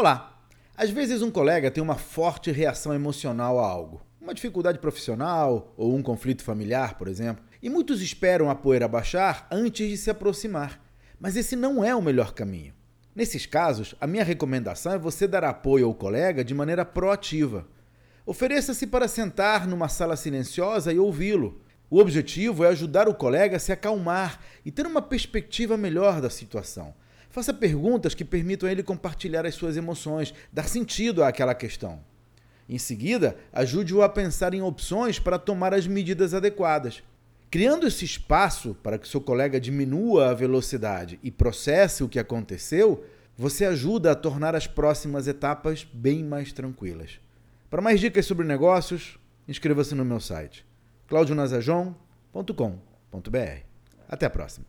Olá! Às vezes um colega tem uma forte reação emocional a algo, uma dificuldade profissional ou um conflito familiar, por exemplo, e muitos esperam a poeira baixar antes de se aproximar. Mas esse não é o melhor caminho. Nesses casos, a minha recomendação é você dar apoio ao colega de maneira proativa. Ofereça-se para sentar numa sala silenciosa e ouvi-lo. O objetivo é ajudar o colega a se acalmar e ter uma perspectiva melhor da situação Faça perguntas que permitam a ele compartilhar as suas emoções, dar sentido àquela questão. Em seguida, ajude-o a pensar em opções para tomar as medidas adequadas. Criando esse espaço para que seu colega diminua a velocidade e processe o que aconteceu, você ajuda a tornar as próximas etapas bem mais tranquilas. Para mais dicas sobre negócios, inscreva-se no meu site claudionazajon.com.br. Até a próxima!